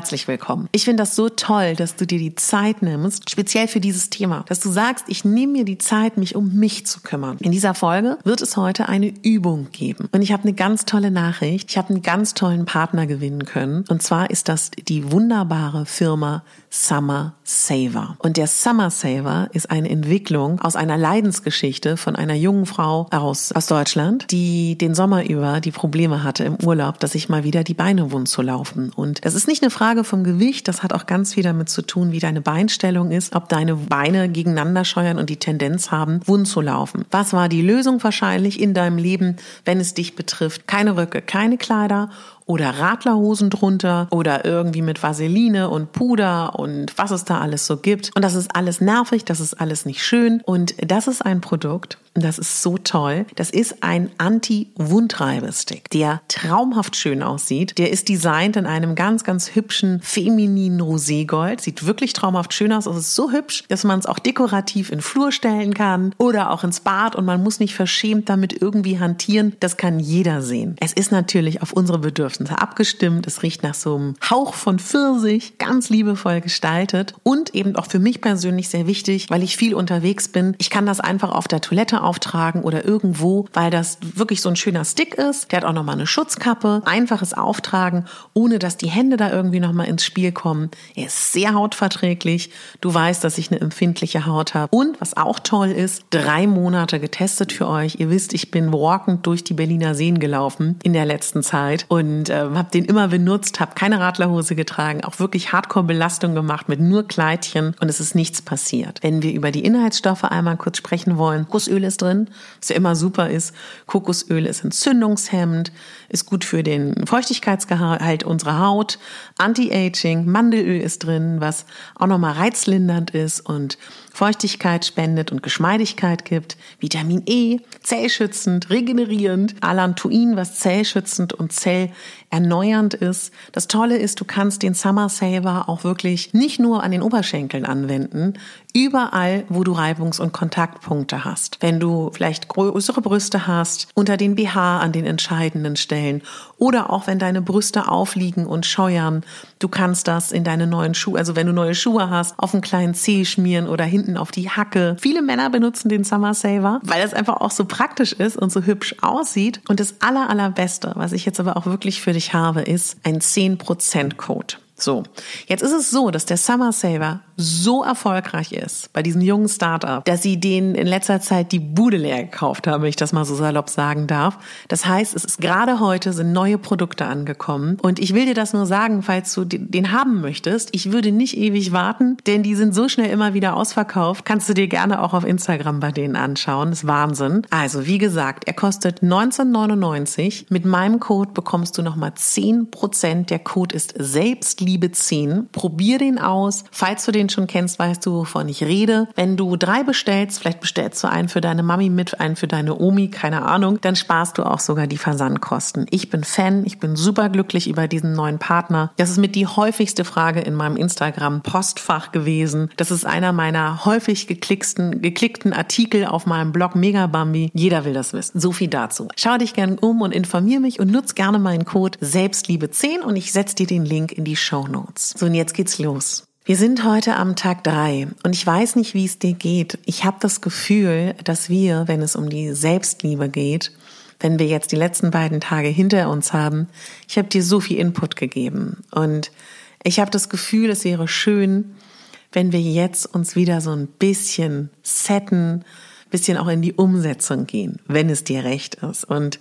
Herzlich willkommen. Ich finde das so toll, dass du dir die Zeit nimmst, speziell für dieses Thema, dass du sagst, ich nehme mir die Zeit, mich um mich zu kümmern. In dieser Folge wird es heute eine Übung geben. Und ich habe eine ganz tolle Nachricht. Ich habe einen ganz tollen Partner gewinnen können. Und zwar ist das die wunderbare Firma Summer Saver. Und der Summer Saver ist eine Entwicklung aus einer Leidensgeschichte von einer jungen Frau aus, aus Deutschland, die den Sommer über die Probleme hatte im Urlaub, dass sich mal wieder die Beine wund zu laufen. Und das ist nicht eine Frage vom Gewicht, das hat auch ganz viel damit zu tun, wie deine Beinstellung ist, ob deine Beine gegeneinander scheuern und die Tendenz haben, wund zu laufen. Was war die Lösung wahrscheinlich in deinem Leben, wenn es dich betrifft? Keine Röcke, keine Kleider oder Radlerhosen drunter oder irgendwie mit Vaseline und Puder und was es da alles so gibt. Und das ist alles nervig, das ist alles nicht schön. Und das ist ein Produkt, das ist so toll. Das ist ein Anti-Wundreibestick, der traumhaft schön aussieht. Der ist designt in einem ganz, ganz hübschen femininen Roségold. Sieht wirklich traumhaft schön aus. Es ist so hübsch, dass man es auch dekorativ in Flur stellen kann oder auch ins Bad und man muss nicht verschämt damit irgendwie hantieren. Das kann jeder sehen. Es ist natürlich auf unsere Bedürfnisse abgestimmt. Es riecht nach so einem Hauch von Pfirsich, ganz liebevoll gestaltet und eben auch für mich persönlich sehr wichtig, weil ich viel unterwegs bin. Ich kann das einfach auf der Toilette auftragen oder irgendwo, weil das wirklich so ein schöner Stick ist. Der hat auch nochmal eine Schutzkappe. Einfaches Auftragen, ohne dass die Hände da irgendwie nochmal ins Spiel kommen. Er ist sehr hautverträglich. Du weißt, dass ich eine empfindliche Haut habe. Und was auch toll ist, drei Monate getestet für euch. Ihr wisst, ich bin walkend durch die Berliner Seen gelaufen in der letzten Zeit und äh, habe den immer benutzt, habe keine Radlerhose getragen, auch wirklich Hardcore-Belastung gemacht mit nur Kleidchen und es ist nichts passiert. Wenn wir über die Inhaltsstoffe einmal kurz sprechen wollen, Gussöl ist drin, was ja immer super ist. Kokosöl ist entzündungshemmend, ist gut für den Feuchtigkeitsgehalt unserer Haut. Anti-Aging, Mandelöl ist drin, was auch nochmal reizlindernd ist und Feuchtigkeit spendet und Geschmeidigkeit gibt. Vitamin E, zellschützend, regenerierend. Alantoin, was zellschützend und zellerneuernd ist. Das Tolle ist, du kannst den Summer Saver auch wirklich nicht nur an den Oberschenkeln anwenden, überall, wo du Reibungs- und Kontaktpunkte hast. Wenn du vielleicht größere Brüste hast, unter den BH an den entscheidenden Stellen oder auch wenn deine Brüste aufliegen und scheuern, du kannst das in deine neuen Schuhe, also wenn du neue Schuhe hast, auf einen kleinen Zeh schmieren oder hinten auf die Hacke. Viele Männer benutzen den Summer Saver, weil es einfach auch so praktisch ist und so hübsch aussieht. Und das aller, allerbeste, was ich jetzt aber auch wirklich für dich habe, ist ein 10% Code. So, jetzt ist es so, dass der Summer Saver so erfolgreich ist bei diesem jungen Startup, dass sie denen in letzter Zeit die Bude leer gekauft haben, wenn ich das mal so salopp sagen darf. Das heißt, es ist gerade heute sind neue Produkte angekommen und ich will dir das nur sagen, falls du den haben möchtest. Ich würde nicht ewig warten, denn die sind so schnell immer wieder ausverkauft. Kannst du dir gerne auch auf Instagram bei denen anschauen. Das ist Wahnsinn. Also, wie gesagt, er kostet 19,99. Mit meinem Code bekommst du nochmal 10%. Der Code ist selbstliebe Selbstliebe 10. Probier den aus. Falls du den schon kennst, weißt du, wovon ich rede. Wenn du drei bestellst, vielleicht bestellst du einen für deine Mami mit, einen für deine Omi, keine Ahnung, dann sparst du auch sogar die Versandkosten. Ich bin Fan, ich bin super glücklich über diesen neuen Partner. Das ist mit die häufigste Frage in meinem Instagram-Postfach gewesen. Das ist einer meiner häufig geklicksten, geklickten Artikel auf meinem Blog Megabambi. Jeder will das wissen. So viel dazu. Schau dich gerne um und informiere mich und nutz gerne meinen Code Selbstliebe10 und ich setze dir den Link in die Show Notes. So, und jetzt geht's los. Wir sind heute am Tag drei und ich weiß nicht, wie es dir geht. Ich habe das Gefühl, dass wir, wenn es um die Selbstliebe geht, wenn wir jetzt die letzten beiden Tage hinter uns haben, ich habe dir so viel Input gegeben und ich habe das Gefühl, es wäre schön, wenn wir jetzt uns wieder so ein bisschen setten, bisschen auch in die Umsetzung gehen, wenn es dir recht ist. Und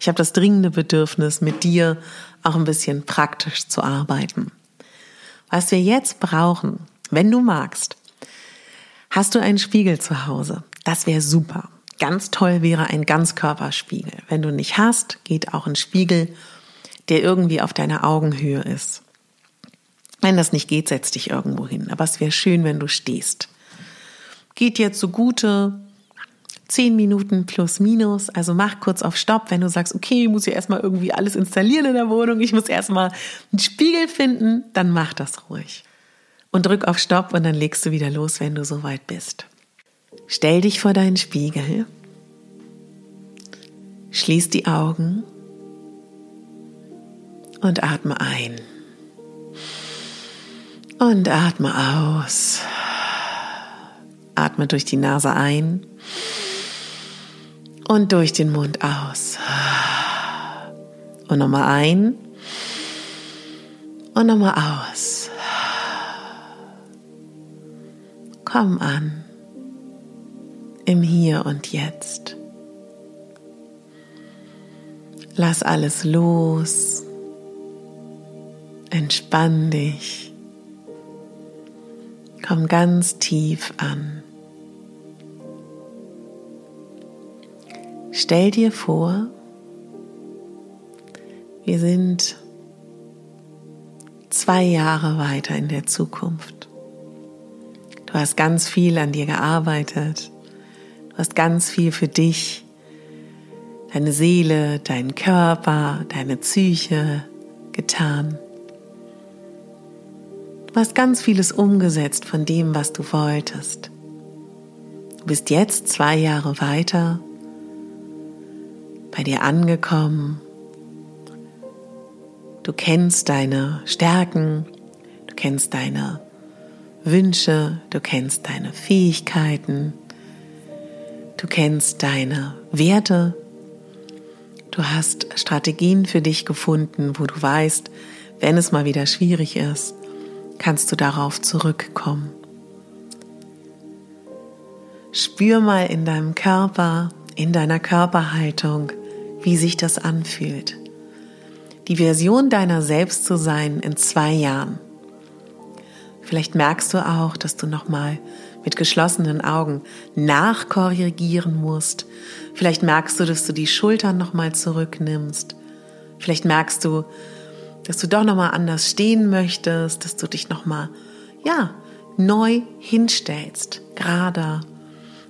ich habe das dringende Bedürfnis, mit dir auch ein bisschen praktisch zu arbeiten. Was wir jetzt brauchen, wenn du magst, hast du einen Spiegel zu Hause. Das wäre super. Ganz toll wäre ein Ganzkörperspiegel. Wenn du nicht hast, geht auch ein Spiegel, der irgendwie auf deiner Augenhöhe ist. Wenn das nicht geht, setz dich irgendwo hin. Aber es wäre schön, wenn du stehst. Geht jetzt so gute zehn Minuten plus minus. Also mach kurz auf Stopp, wenn du sagst, okay, ich muss ja erstmal irgendwie alles installieren in der Wohnung, ich muss erstmal einen Spiegel finden, dann mach das ruhig. Und drück auf Stopp und dann legst du wieder los, wenn du soweit bist. Stell dich vor deinen Spiegel, schließ die Augen und atme ein. Und atme aus. Atme durch die Nase ein und durch den Mund aus. Und nochmal ein und nochmal aus. Komm an im Hier und Jetzt. Lass alles los. Entspann dich. Komm ganz tief an. Stell dir vor, wir sind zwei Jahre weiter in der Zukunft. Du hast ganz viel an dir gearbeitet. Du hast ganz viel für dich, deine Seele, deinen Körper, deine Psyche getan. Du hast ganz vieles umgesetzt von dem, was du wolltest. Du bist jetzt zwei Jahre weiter bei dir angekommen. Du kennst deine Stärken, du kennst deine Wünsche, du kennst deine Fähigkeiten, du kennst deine Werte, du hast Strategien für dich gefunden, wo du weißt, wenn es mal wieder schwierig ist, kannst du darauf zurückkommen. Spür mal in deinem Körper, in deiner Körperhaltung, wie sich das anfühlt. Die Version deiner selbst zu sein in zwei Jahren. Vielleicht merkst du auch, dass du nochmal mit geschlossenen Augen nachkorrigieren musst. Vielleicht merkst du, dass du die Schultern nochmal zurücknimmst. Vielleicht merkst du, dass du doch nochmal anders stehen möchtest, dass du dich nochmal, ja, neu hinstellst, gerader,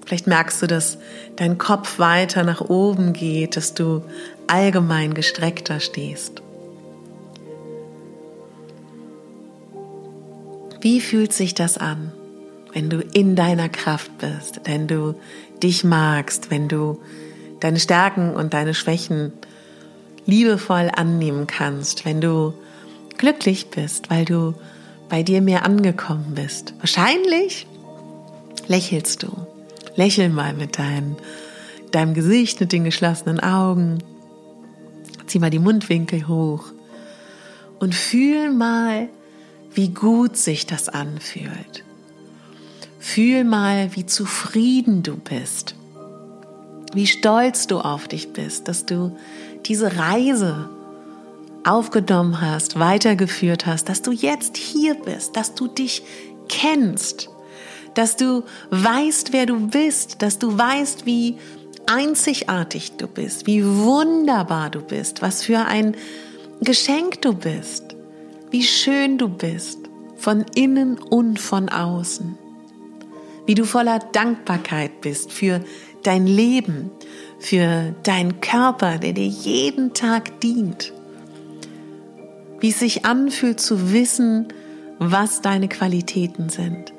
Vielleicht merkst du, dass dein Kopf weiter nach oben geht, dass du allgemein gestreckter stehst. Wie fühlt sich das an, wenn du in deiner Kraft bist, wenn du dich magst, wenn du deine Stärken und deine Schwächen liebevoll annehmen kannst, wenn du glücklich bist, weil du bei dir mehr angekommen bist? Wahrscheinlich lächelst du. Lächel mal mit deinem, deinem Gesicht, mit den geschlossenen Augen. Zieh mal die Mundwinkel hoch und fühl mal, wie gut sich das anfühlt. Fühl mal, wie zufrieden du bist, wie stolz du auf dich bist, dass du diese Reise aufgenommen hast, weitergeführt hast, dass du jetzt hier bist, dass du dich kennst, dass du weißt, wer du bist, dass du weißt, wie einzigartig du bist, wie wunderbar du bist, was für ein Geschenk du bist, wie schön du bist, von innen und von außen. Wie du voller Dankbarkeit bist für dein Leben, für deinen Körper, der dir jeden Tag dient. Wie es sich anfühlt zu wissen, was deine Qualitäten sind.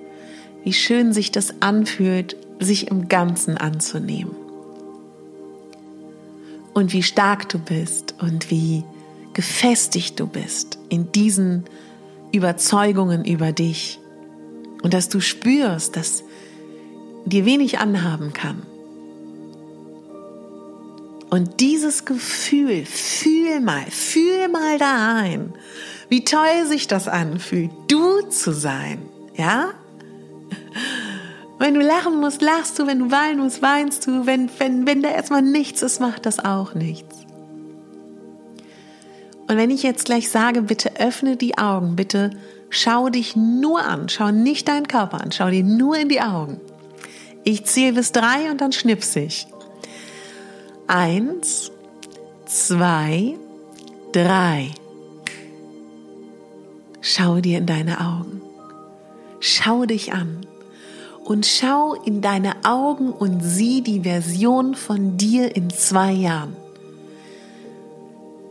Wie schön sich das anfühlt, sich im Ganzen anzunehmen. Und wie stark du bist und wie gefestigt du bist in diesen Überzeugungen über dich. Und dass du spürst, dass dir wenig anhaben kann. Und dieses Gefühl, fühl mal, fühl mal da ein, wie toll sich das anfühlt, du zu sein, ja? Wenn du lachen musst, lachst du, wenn du weinen musst, weinst du, wenn, wenn, wenn da erstmal nichts ist, macht das auch nichts. Und wenn ich jetzt gleich sage, bitte öffne die Augen, bitte schau dich nur an, schau nicht deinen Körper an, schau dir nur in die Augen. Ich zähle bis drei und dann schnipse ich. Eins, zwei, drei. Schau dir in deine Augen. Schau dich an. Und schau in deine Augen und sieh die Version von dir in zwei Jahren.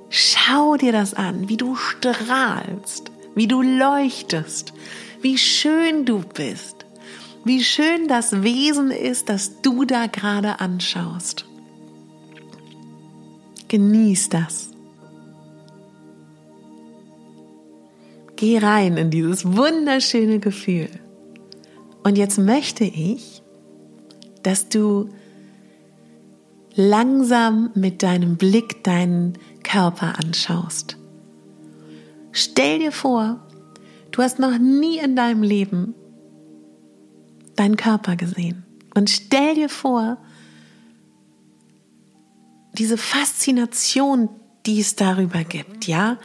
Schau dir das an, wie du strahlst, wie du leuchtest, wie schön du bist, wie schön das Wesen ist, das du da gerade anschaust. Genieß das. Geh rein in dieses wunderschöne Gefühl. Und jetzt möchte ich, dass du langsam mit deinem Blick deinen Körper anschaust. Stell dir vor, du hast noch nie in deinem Leben deinen Körper gesehen. Und stell dir vor, diese Faszination, die es darüber gibt, ja?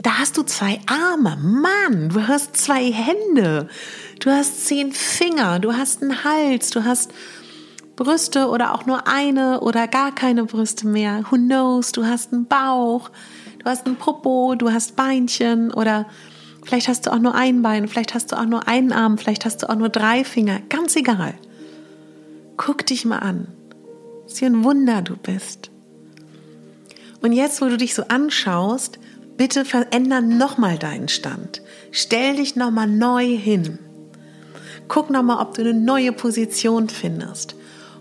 Da hast du zwei Arme, Mann, du hast zwei Hände, du hast zehn Finger, du hast einen Hals, du hast Brüste oder auch nur eine oder gar keine Brüste mehr. Who knows? Du hast einen Bauch, du hast einen Popo, du hast Beinchen oder vielleicht hast du auch nur ein Bein, vielleicht hast du auch nur einen Arm, vielleicht hast du auch nur drei Finger. Ganz egal. Guck dich mal an. Sieh ein Wunder du bist. Und jetzt, wo du dich so anschaust, bitte veränder nochmal deinen Stand. Stell dich nochmal neu hin. Guck nochmal, ob du eine neue Position findest.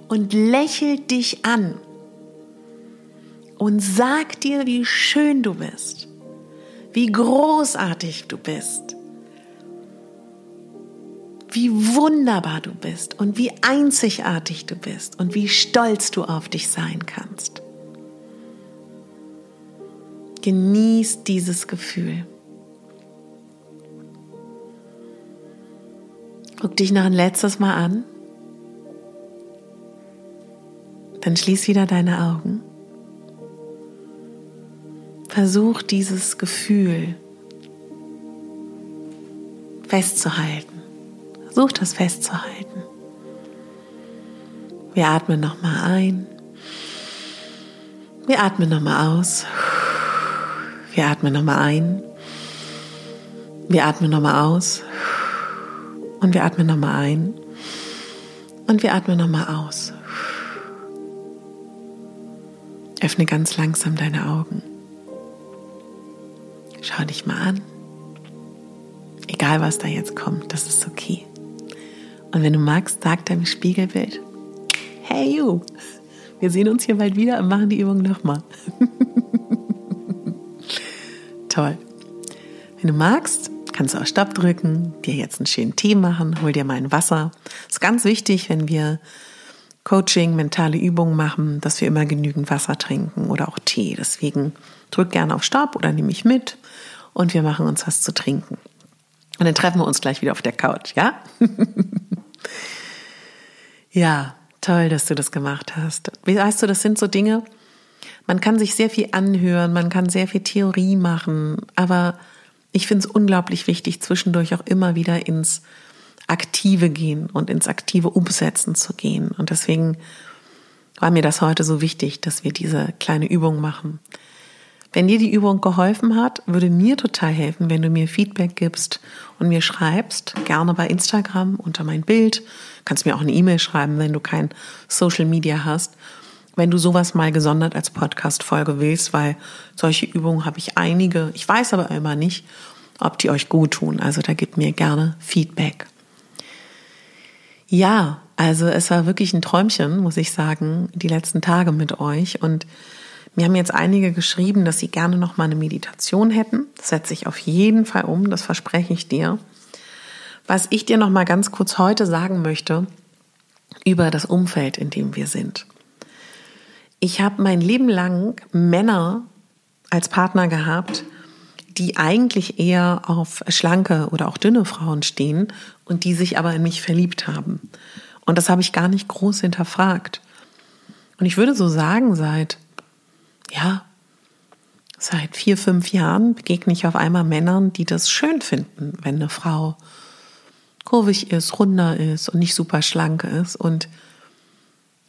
Und lächel dich an. Und sag dir, wie schön du bist, wie großartig du bist, wie wunderbar du bist. Und wie einzigartig du bist. Und wie stolz du auf dich sein kannst. Genieß dieses Gefühl. Guck dich noch ein letztes Mal an. Dann schließ wieder deine Augen. Versuch dieses Gefühl festzuhalten. Versuch das festzuhalten. Wir atmen nochmal ein. Wir atmen nochmal aus. Wir atmen nochmal ein. Wir atmen nochmal aus. Und wir atmen nochmal ein. Und wir atmen nochmal aus. Öffne ganz langsam deine Augen. Schau dich mal an. Egal, was da jetzt kommt, das ist okay. Und wenn du magst, sag deinem Spiegelbild, hey you, wir sehen uns hier bald wieder und machen die Übung nochmal. Toll. Wenn du magst, kannst du auch Stopp drücken, dir jetzt einen schönen Tee machen, hol dir mal ein Wasser. Ist ganz wichtig, wenn wir Coaching, mentale Übungen machen, dass wir immer genügend Wasser trinken oder auch Tee. Deswegen drück gerne auf Stopp oder nehme ich mit und wir machen uns was zu trinken. Und dann treffen wir uns gleich wieder auf der Couch, ja? ja, toll, dass du das gemacht hast. Weißt du, das sind so Dinge, man kann sich sehr viel anhören, man kann sehr viel Theorie machen, aber ich finde es unglaublich wichtig, zwischendurch auch immer wieder ins Aktive gehen und ins aktive Umsetzen zu gehen. Und deswegen war mir das heute so wichtig, dass wir diese kleine Übung machen. Wenn dir die Übung geholfen hat, würde mir total helfen, wenn du mir Feedback gibst und mir schreibst, gerne bei Instagram unter mein Bild. Kannst mir auch eine E-Mail schreiben, wenn du kein Social Media hast. Wenn du sowas mal gesondert als Podcast-Folge willst, weil solche Übungen habe ich einige. Ich weiß aber immer nicht, ob die euch gut tun. Also da gib mir gerne Feedback. Ja, also es war wirklich ein Träumchen, muss ich sagen, die letzten Tage mit euch. Und mir haben jetzt einige geschrieben, dass sie gerne noch mal eine Meditation hätten. Das setze ich auf jeden Fall um, das verspreche ich dir. Was ich dir noch mal ganz kurz heute sagen möchte über das Umfeld, in dem wir sind. Ich habe mein Leben lang Männer als Partner gehabt, die eigentlich eher auf schlanke oder auch dünne Frauen stehen und die sich aber in mich verliebt haben. Und das habe ich gar nicht groß hinterfragt. Und ich würde so sagen, seit ja, seit vier, fünf Jahren begegne ich auf einmal Männern, die das schön finden, wenn eine Frau kurvig ist, runder ist und nicht super schlank ist. Und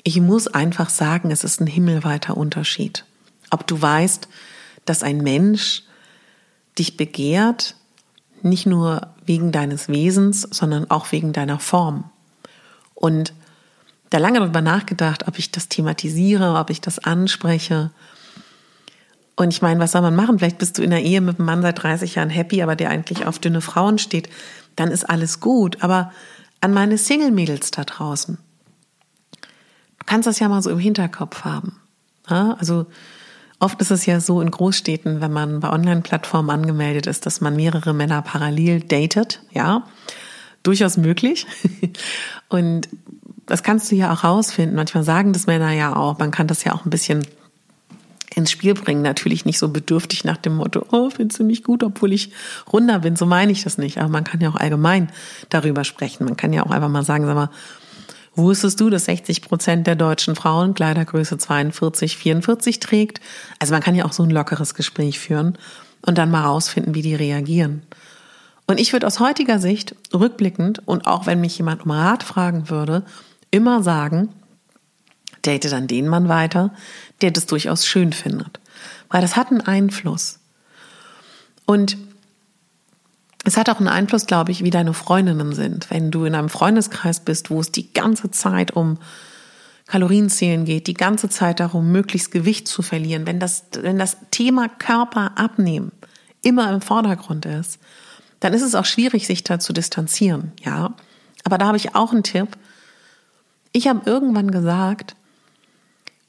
ich muss einfach sagen, es ist ein himmelweiter Unterschied. Ob du weißt, dass ein Mensch dich begehrt, nicht nur wegen deines Wesens, sondern auch wegen deiner Form. Und da lange darüber nachgedacht, ob ich das thematisiere, ob ich das anspreche, und ich meine, was soll man machen? Vielleicht bist du in der Ehe mit einem Mann seit 30 Jahren happy, aber der eigentlich auf dünne Frauen steht. Dann ist alles gut. Aber an meine Single-Mädels da draußen. Du kannst das ja mal so im Hinterkopf haben. Ja? Also oft ist es ja so in Großstädten, wenn man bei Online-Plattformen angemeldet ist, dass man mehrere Männer parallel datet. Ja, durchaus möglich. Und das kannst du ja auch rausfinden. Manchmal sagen das Männer ja auch. Man kann das ja auch ein bisschen ins Spiel bringen. Natürlich nicht so bedürftig nach dem Motto, oh, findest du mich gut, obwohl ich runder bin. So meine ich das nicht. Aber man kann ja auch allgemein darüber sprechen. Man kann ja auch einfach mal sagen, sag mal, wusstest du, dass 60 Prozent der deutschen Frauen Kleidergröße 42, 44 trägt? Also man kann ja auch so ein lockeres Gespräch führen und dann mal rausfinden, wie die reagieren. Und ich würde aus heutiger Sicht rückblickend und auch wenn mich jemand um Rat fragen würde, immer sagen, date dann den Mann weiter, der das durchaus schön findet. Weil das hat einen Einfluss. Und es hat auch einen Einfluss, glaube ich, wie deine Freundinnen sind. Wenn du in einem Freundeskreis bist, wo es die ganze Zeit um Kalorienzählen geht, die ganze Zeit darum, möglichst Gewicht zu verlieren, wenn das, wenn das Thema Körper abnehmen immer im Vordergrund ist, dann ist es auch schwierig, sich da zu distanzieren, ja. Aber da habe ich auch einen Tipp. Ich habe irgendwann gesagt,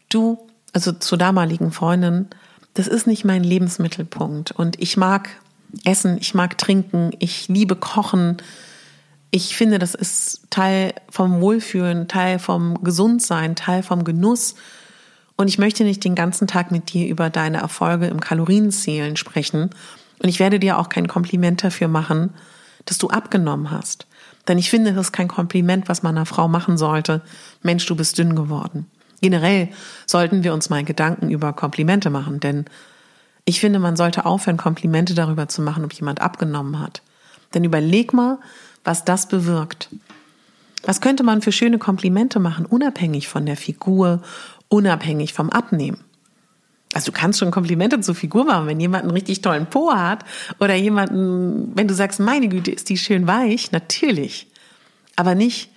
du, also zur damaligen Freundin, das ist nicht mein Lebensmittelpunkt. Und ich mag essen, ich mag trinken, ich liebe kochen. Ich finde, das ist Teil vom Wohlfühlen, Teil vom Gesundsein, Teil vom Genuss. Und ich möchte nicht den ganzen Tag mit dir über deine Erfolge im Kalorienzählen sprechen. Und ich werde dir auch kein Kompliment dafür machen, dass du abgenommen hast. Denn ich finde, das ist kein Kompliment, was man einer Frau machen sollte. Mensch, du bist dünn geworden. Generell sollten wir uns mal Gedanken über Komplimente machen, denn ich finde, man sollte aufhören, Komplimente darüber zu machen, ob jemand abgenommen hat. Denn überleg mal, was das bewirkt. Was könnte man für schöne Komplimente machen, unabhängig von der Figur, unabhängig vom Abnehmen? Also du kannst schon Komplimente zur Figur machen, wenn jemand einen richtig tollen Po hat oder jemanden, wenn du sagst, meine Güte, ist die schön weich, natürlich. Aber nicht,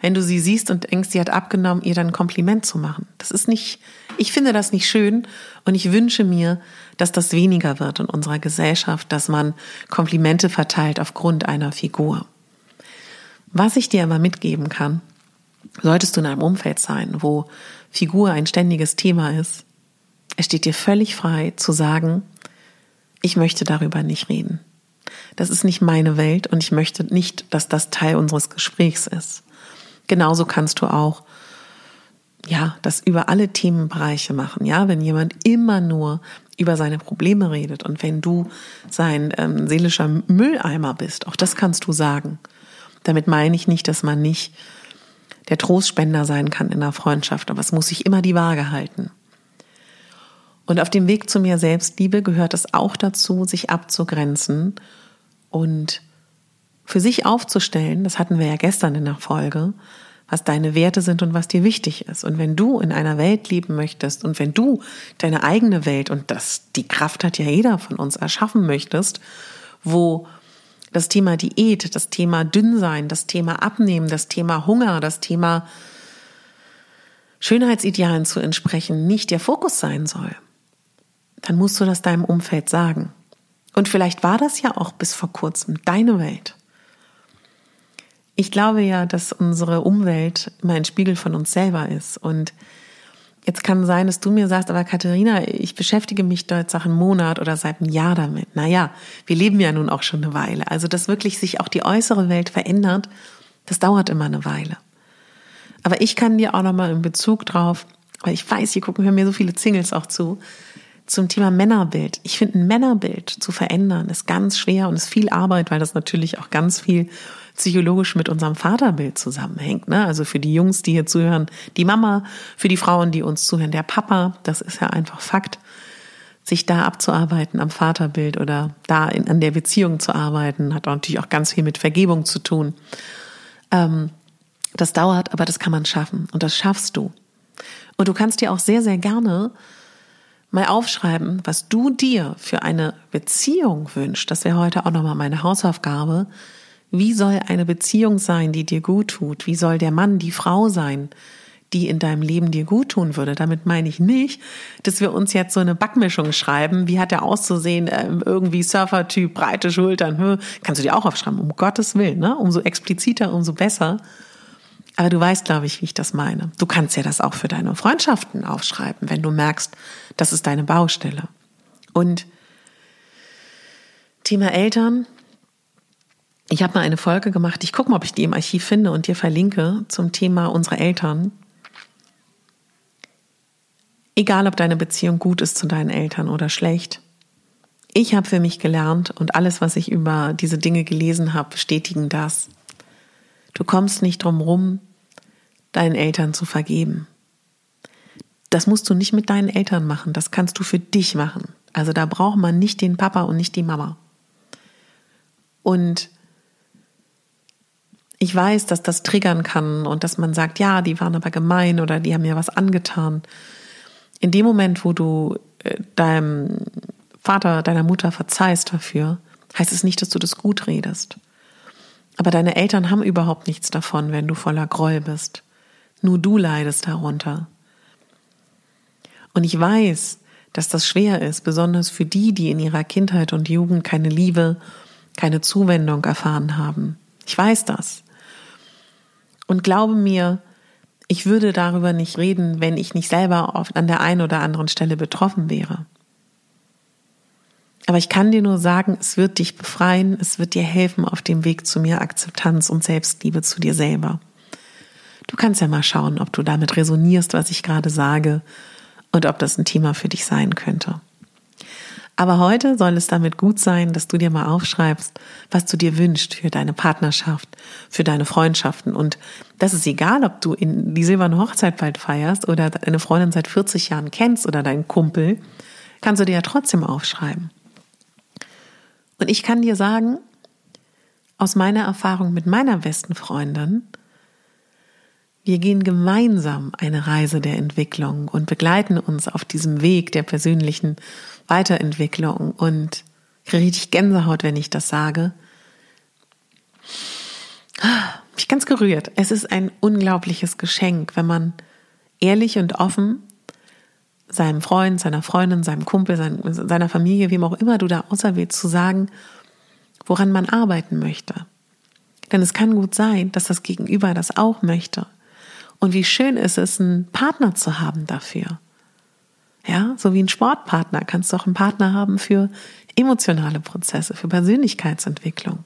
wenn du sie siehst und denkst, sie hat abgenommen, ihr dann ein Kompliment zu machen. Das ist nicht, ich finde das nicht schön und ich wünsche mir, dass das weniger wird in unserer Gesellschaft, dass man Komplimente verteilt aufgrund einer Figur. Was ich dir aber mitgeben kann, solltest du in einem Umfeld sein, wo Figur ein ständiges Thema ist, es steht dir völlig frei zu sagen, ich möchte darüber nicht reden. Das ist nicht meine Welt und ich möchte nicht, dass das Teil unseres Gesprächs ist. Genauso kannst du auch ja, das über alle Themenbereiche machen. Ja, wenn jemand immer nur über seine Probleme redet und wenn du sein ähm, seelischer Mülleimer bist, auch das kannst du sagen. Damit meine ich nicht, dass man nicht der Trostspender sein kann in der Freundschaft, aber es muss sich immer die Waage halten. Und auf dem Weg zu mir Selbstliebe gehört es auch dazu, sich abzugrenzen und für sich aufzustellen, das hatten wir ja gestern in der Folge, was deine Werte sind und was dir wichtig ist. Und wenn du in einer Welt leben möchtest und wenn du deine eigene Welt und das, die Kraft hat ja jeder von uns erschaffen möchtest, wo das Thema Diät, das Thema Dünnsein, das Thema Abnehmen, das Thema Hunger, das Thema Schönheitsidealen zu entsprechen nicht der Fokus sein soll, dann musst du das deinem Umfeld sagen. Und vielleicht war das ja auch bis vor kurzem deine Welt. Ich glaube ja, dass unsere Umwelt immer ein Spiegel von uns selber ist. Und jetzt kann sein, dass du mir sagst, aber Katharina, ich beschäftige mich da jetzt seit einem Monat oder seit einem Jahr damit. Naja, wir leben ja nun auch schon eine Weile. Also, dass wirklich sich auch die äußere Welt verändert, das dauert immer eine Weile. Aber ich kann dir auch nochmal in Bezug drauf, weil ich weiß, hier gucken mir so viele Singles auch zu, zum Thema Männerbild. Ich finde, ein Männerbild zu verändern ist ganz schwer und ist viel Arbeit, weil das natürlich auch ganz viel psychologisch mit unserem Vaterbild zusammenhängt. Ne? Also für die Jungs, die hier zuhören, die Mama, für die Frauen, die uns zuhören, der Papa, das ist ja einfach Fakt. Sich da abzuarbeiten am Vaterbild oder da in, an der Beziehung zu arbeiten, hat natürlich auch ganz viel mit Vergebung zu tun. Ähm, das dauert, aber das kann man schaffen und das schaffst du. Und du kannst dir auch sehr, sehr gerne mal aufschreiben, was du dir für eine Beziehung wünschst. Das wäre heute auch nochmal meine Hausaufgabe, wie soll eine Beziehung sein, die dir gut tut? Wie soll der Mann, die Frau sein, die in deinem Leben dir gut tun würde? Damit meine ich nicht, dass wir uns jetzt so eine Backmischung schreiben. Wie hat er auszusehen? Ähm, irgendwie Surfertyp, breite Schultern. Kannst du dir auch aufschreiben, um Gottes Willen. Ne? Umso expliziter, umso besser. Aber du weißt, glaube ich, wie ich das meine. Du kannst ja das auch für deine Freundschaften aufschreiben, wenn du merkst, das ist deine Baustelle. Und Thema Eltern, ich habe mal eine Folge gemacht, ich gucke mal, ob ich die im Archiv finde und dir verlinke zum Thema unsere Eltern. Egal, ob deine Beziehung gut ist zu deinen Eltern oder schlecht. Ich habe für mich gelernt und alles, was ich über diese Dinge gelesen habe, bestätigen das. Du kommst nicht drum rum, deinen Eltern zu vergeben. Das musst du nicht mit deinen Eltern machen, das kannst du für dich machen. Also da braucht man nicht den Papa und nicht die Mama. Und ich weiß, dass das triggern kann und dass man sagt, ja, die waren aber gemein oder die haben mir was angetan. In dem Moment, wo du äh, deinem Vater, deiner Mutter verzeihst dafür, heißt es nicht, dass du das gut redest. Aber deine Eltern haben überhaupt nichts davon, wenn du voller Groll bist. Nur du leidest darunter. Und ich weiß, dass das schwer ist, besonders für die, die in ihrer Kindheit und Jugend keine Liebe, keine Zuwendung erfahren haben. Ich weiß das. Und glaube mir, ich würde darüber nicht reden, wenn ich nicht selber oft an der einen oder anderen Stelle betroffen wäre. Aber ich kann dir nur sagen, es wird dich befreien, es wird dir helfen auf dem Weg zu mehr Akzeptanz und Selbstliebe zu dir selber. Du kannst ja mal schauen, ob du damit resonierst, was ich gerade sage und ob das ein Thema für dich sein könnte. Aber heute soll es damit gut sein, dass du dir mal aufschreibst, was du dir wünschst für deine Partnerschaft, für deine Freundschaften. Und das ist egal, ob du in die silberne Hochzeit bald feierst oder deine Freundin seit 40 Jahren kennst oder deinen Kumpel, kannst du dir ja trotzdem aufschreiben. Und ich kann dir sagen, aus meiner Erfahrung mit meiner besten Freundin, wir gehen gemeinsam eine Reise der Entwicklung und begleiten uns auf diesem Weg der persönlichen Weiterentwicklung und kriege richtig Gänsehaut, wenn ich das sage. Mich ganz gerührt. Es ist ein unglaubliches Geschenk, wenn man ehrlich und offen seinem Freund, seiner Freundin, seinem Kumpel, seiner Familie, wem auch immer du da auserwählst, zu sagen, woran man arbeiten möchte. Denn es kann gut sein, dass das Gegenüber das auch möchte. Und wie schön ist es, einen Partner zu haben dafür. Ja, so wie ein Sportpartner kannst du auch einen Partner haben für emotionale Prozesse, für Persönlichkeitsentwicklung.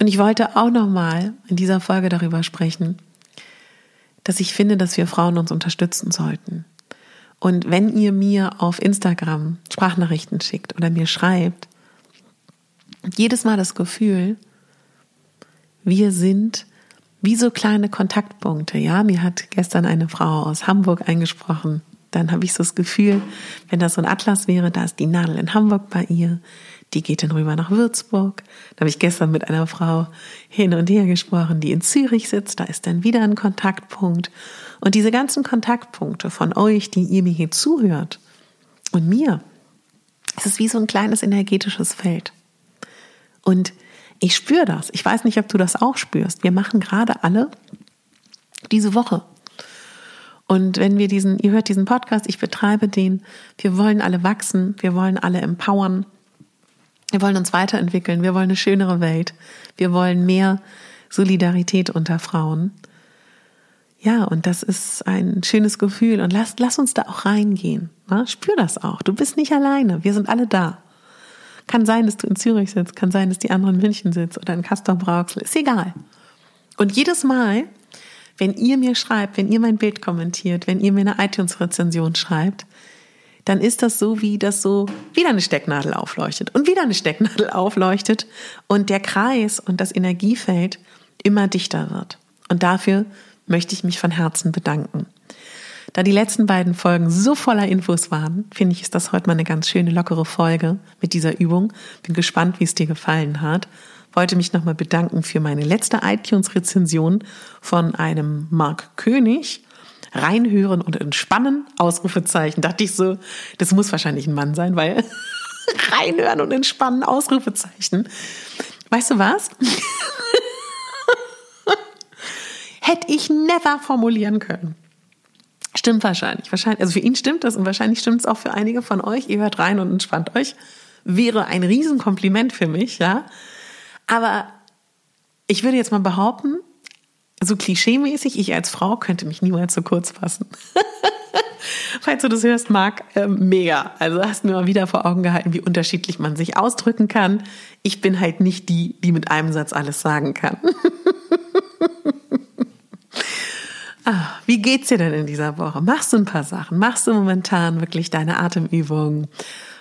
Und ich wollte auch nochmal in dieser Folge darüber sprechen, dass ich finde, dass wir Frauen uns unterstützen sollten. Und wenn ihr mir auf Instagram Sprachnachrichten schickt oder mir schreibt, jedes Mal das Gefühl, wir sind wie so kleine Kontaktpunkte. Ja, mir hat gestern eine Frau aus Hamburg eingesprochen. dann habe ich so das Gefühl, wenn das so ein Atlas wäre, da ist die Nadel in Hamburg bei ihr, die geht dann rüber nach Würzburg. Da habe ich gestern mit einer Frau hin und her gesprochen, die in Zürich sitzt, da ist dann wieder ein Kontaktpunkt. Und diese ganzen Kontaktpunkte von euch, die ihr mir hier zuhört und mir, es ist wie so ein kleines energetisches Feld. Und ich spüre das. Ich weiß nicht, ob du das auch spürst. Wir machen gerade alle diese Woche. Und wenn wir diesen, ihr hört diesen Podcast, ich betreibe den, wir wollen alle wachsen, wir wollen alle empowern, wir wollen uns weiterentwickeln, wir wollen eine schönere Welt, wir wollen mehr Solidarität unter Frauen. Ja, und das ist ein schönes Gefühl und lass, lass uns da auch reingehen. Ne? Spür das auch. Du bist nicht alleine, wir sind alle da. Kann sein, dass du in Zürich sitzt, kann sein, dass die anderen in München sitzt oder in Castor Brauxel, ist egal. Und jedes Mal, wenn ihr mir schreibt, wenn ihr mein Bild kommentiert, wenn ihr mir eine iTunes-Rezension schreibt, dann ist das so, wie das so wieder eine Stecknadel aufleuchtet und wieder eine Stecknadel aufleuchtet und der Kreis und das Energiefeld immer dichter wird. Und dafür möchte ich mich von Herzen bedanken. Da die letzten beiden Folgen so voller Infos waren, finde ich, ist das heute mal eine ganz schöne, lockere Folge mit dieser Übung. Bin gespannt, wie es dir gefallen hat wollte mich nochmal bedanken für meine letzte iTunes-Rezension von einem Mark König. Reinhören und entspannen, Ausrufezeichen. Dachte ich so, das muss wahrscheinlich ein Mann sein, weil reinhören und entspannen, Ausrufezeichen. Weißt du was? Hätte ich never formulieren können. Stimmt wahrscheinlich. wahrscheinlich. Also für ihn stimmt das und wahrscheinlich stimmt es auch für einige von euch. Ihr hört rein und entspannt euch. Wäre ein Riesenkompliment für mich, ja. Aber ich würde jetzt mal behaupten, so klischeemäßig, ich als Frau könnte mich niemals so kurz fassen. Falls du das hörst, Marc, äh, mega. Also hast mir mal wieder vor Augen gehalten, wie unterschiedlich man sich ausdrücken kann. Ich bin halt nicht die, die mit einem Satz alles sagen kann. ah, wie geht's dir denn in dieser Woche? Machst du ein paar Sachen? Machst du momentan wirklich deine Atemübungen?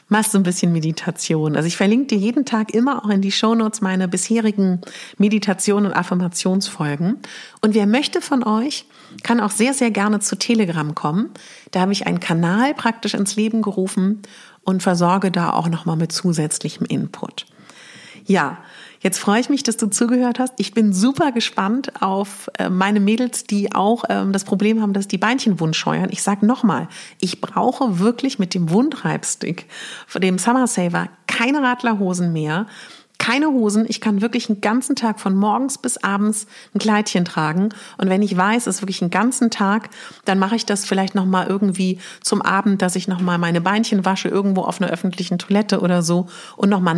machst du ein bisschen Meditation. Also ich verlinke dir jeden Tag immer auch in die Shownotes meine bisherigen Meditation- und Affirmationsfolgen. Und wer möchte von euch, kann auch sehr, sehr gerne zu Telegram kommen. Da habe ich einen Kanal praktisch ins Leben gerufen und versorge da auch nochmal mit zusätzlichem Input. Ja, Jetzt freue ich mich, dass du zugehört hast. Ich bin super gespannt auf äh, meine Mädels, die auch ähm, das Problem haben, dass die Beinchen wund scheuern. Ich sage nochmal, ich brauche wirklich mit dem Wundreibstick, dem Summer Saver, keine Radlerhosen mehr keine Hosen. Ich kann wirklich einen ganzen Tag von morgens bis abends ein Kleidchen tragen. Und wenn ich weiß, es ist wirklich einen ganzen Tag, dann mache ich das vielleicht noch mal irgendwie zum Abend, dass ich noch mal meine Beinchen wasche irgendwo auf einer öffentlichen Toilette oder so und noch mal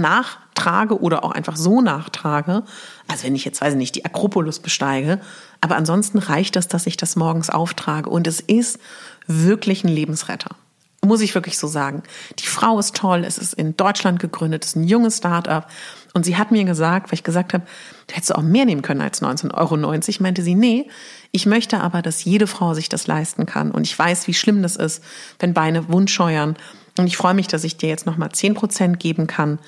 nachtrage oder auch einfach so nachtrage. Also wenn ich jetzt weiß ich nicht die Akropolis besteige, aber ansonsten reicht das, dass ich das morgens auftrage und es ist wirklich ein Lebensretter. Muss ich wirklich so sagen. Die Frau ist toll, es ist in Deutschland gegründet, es ist ein junges Start-up. Und sie hat mir gesagt, weil ich gesagt habe, du hättest auch mehr nehmen können als 19,90 Euro, meinte sie, nee, ich möchte aber, dass jede Frau sich das leisten kann. Und ich weiß, wie schlimm das ist, wenn Beine wundscheuern. Und ich freue mich, dass ich dir jetzt nochmal 10 Prozent geben kann.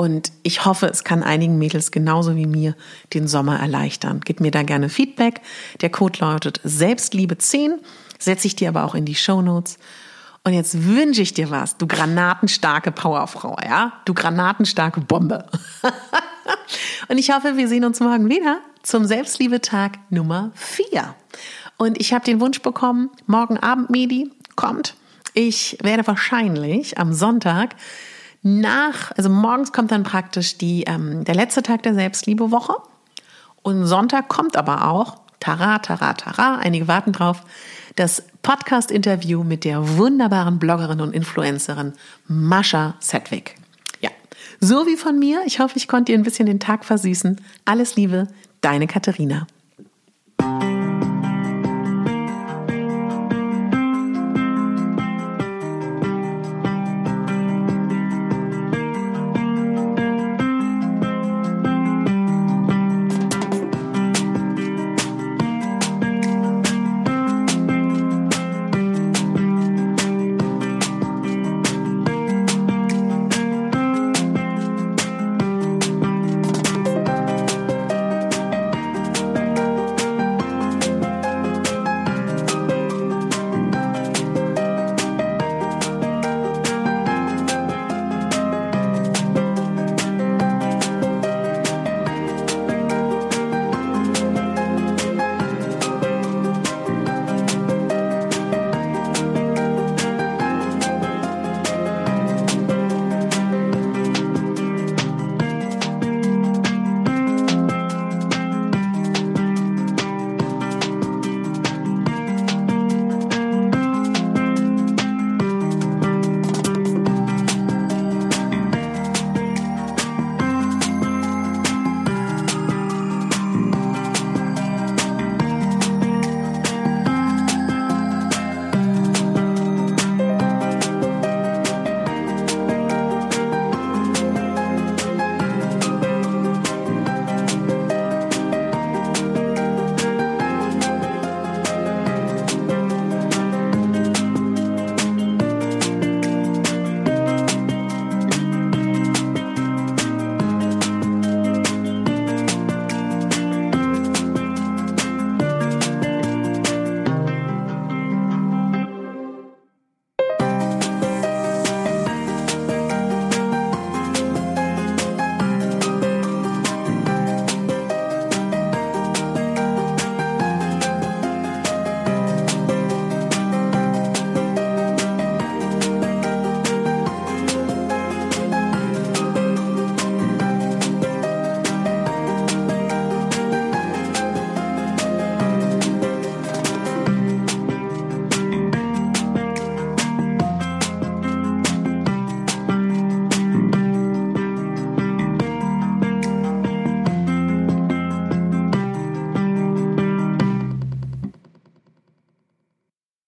Und ich hoffe, es kann einigen Mädels genauso wie mir den Sommer erleichtern. Gib mir da gerne Feedback. Der Code lautet Selbstliebe 10. Setze ich dir aber auch in die Show Notes. Und jetzt wünsche ich dir was, du granatenstarke Powerfrau, ja? Du granatenstarke Bombe. und ich hoffe, wir sehen uns morgen wieder zum Selbstliebetag Nummer 4. Und ich habe den Wunsch bekommen, morgen Abend Medi kommt. Ich werde wahrscheinlich am Sonntag nach, also morgens kommt dann praktisch die, ähm, der letzte Tag der Selbstliebewoche. Und Sonntag kommt aber auch, tara, tara, tara, einige warten drauf, das Podcast-Interview mit der wunderbaren Bloggerin und Influencerin Mascha Sedwick. Ja, so wie von mir. Ich hoffe, ich konnte dir ein bisschen den Tag versüßen. Alles Liebe, deine Katharina.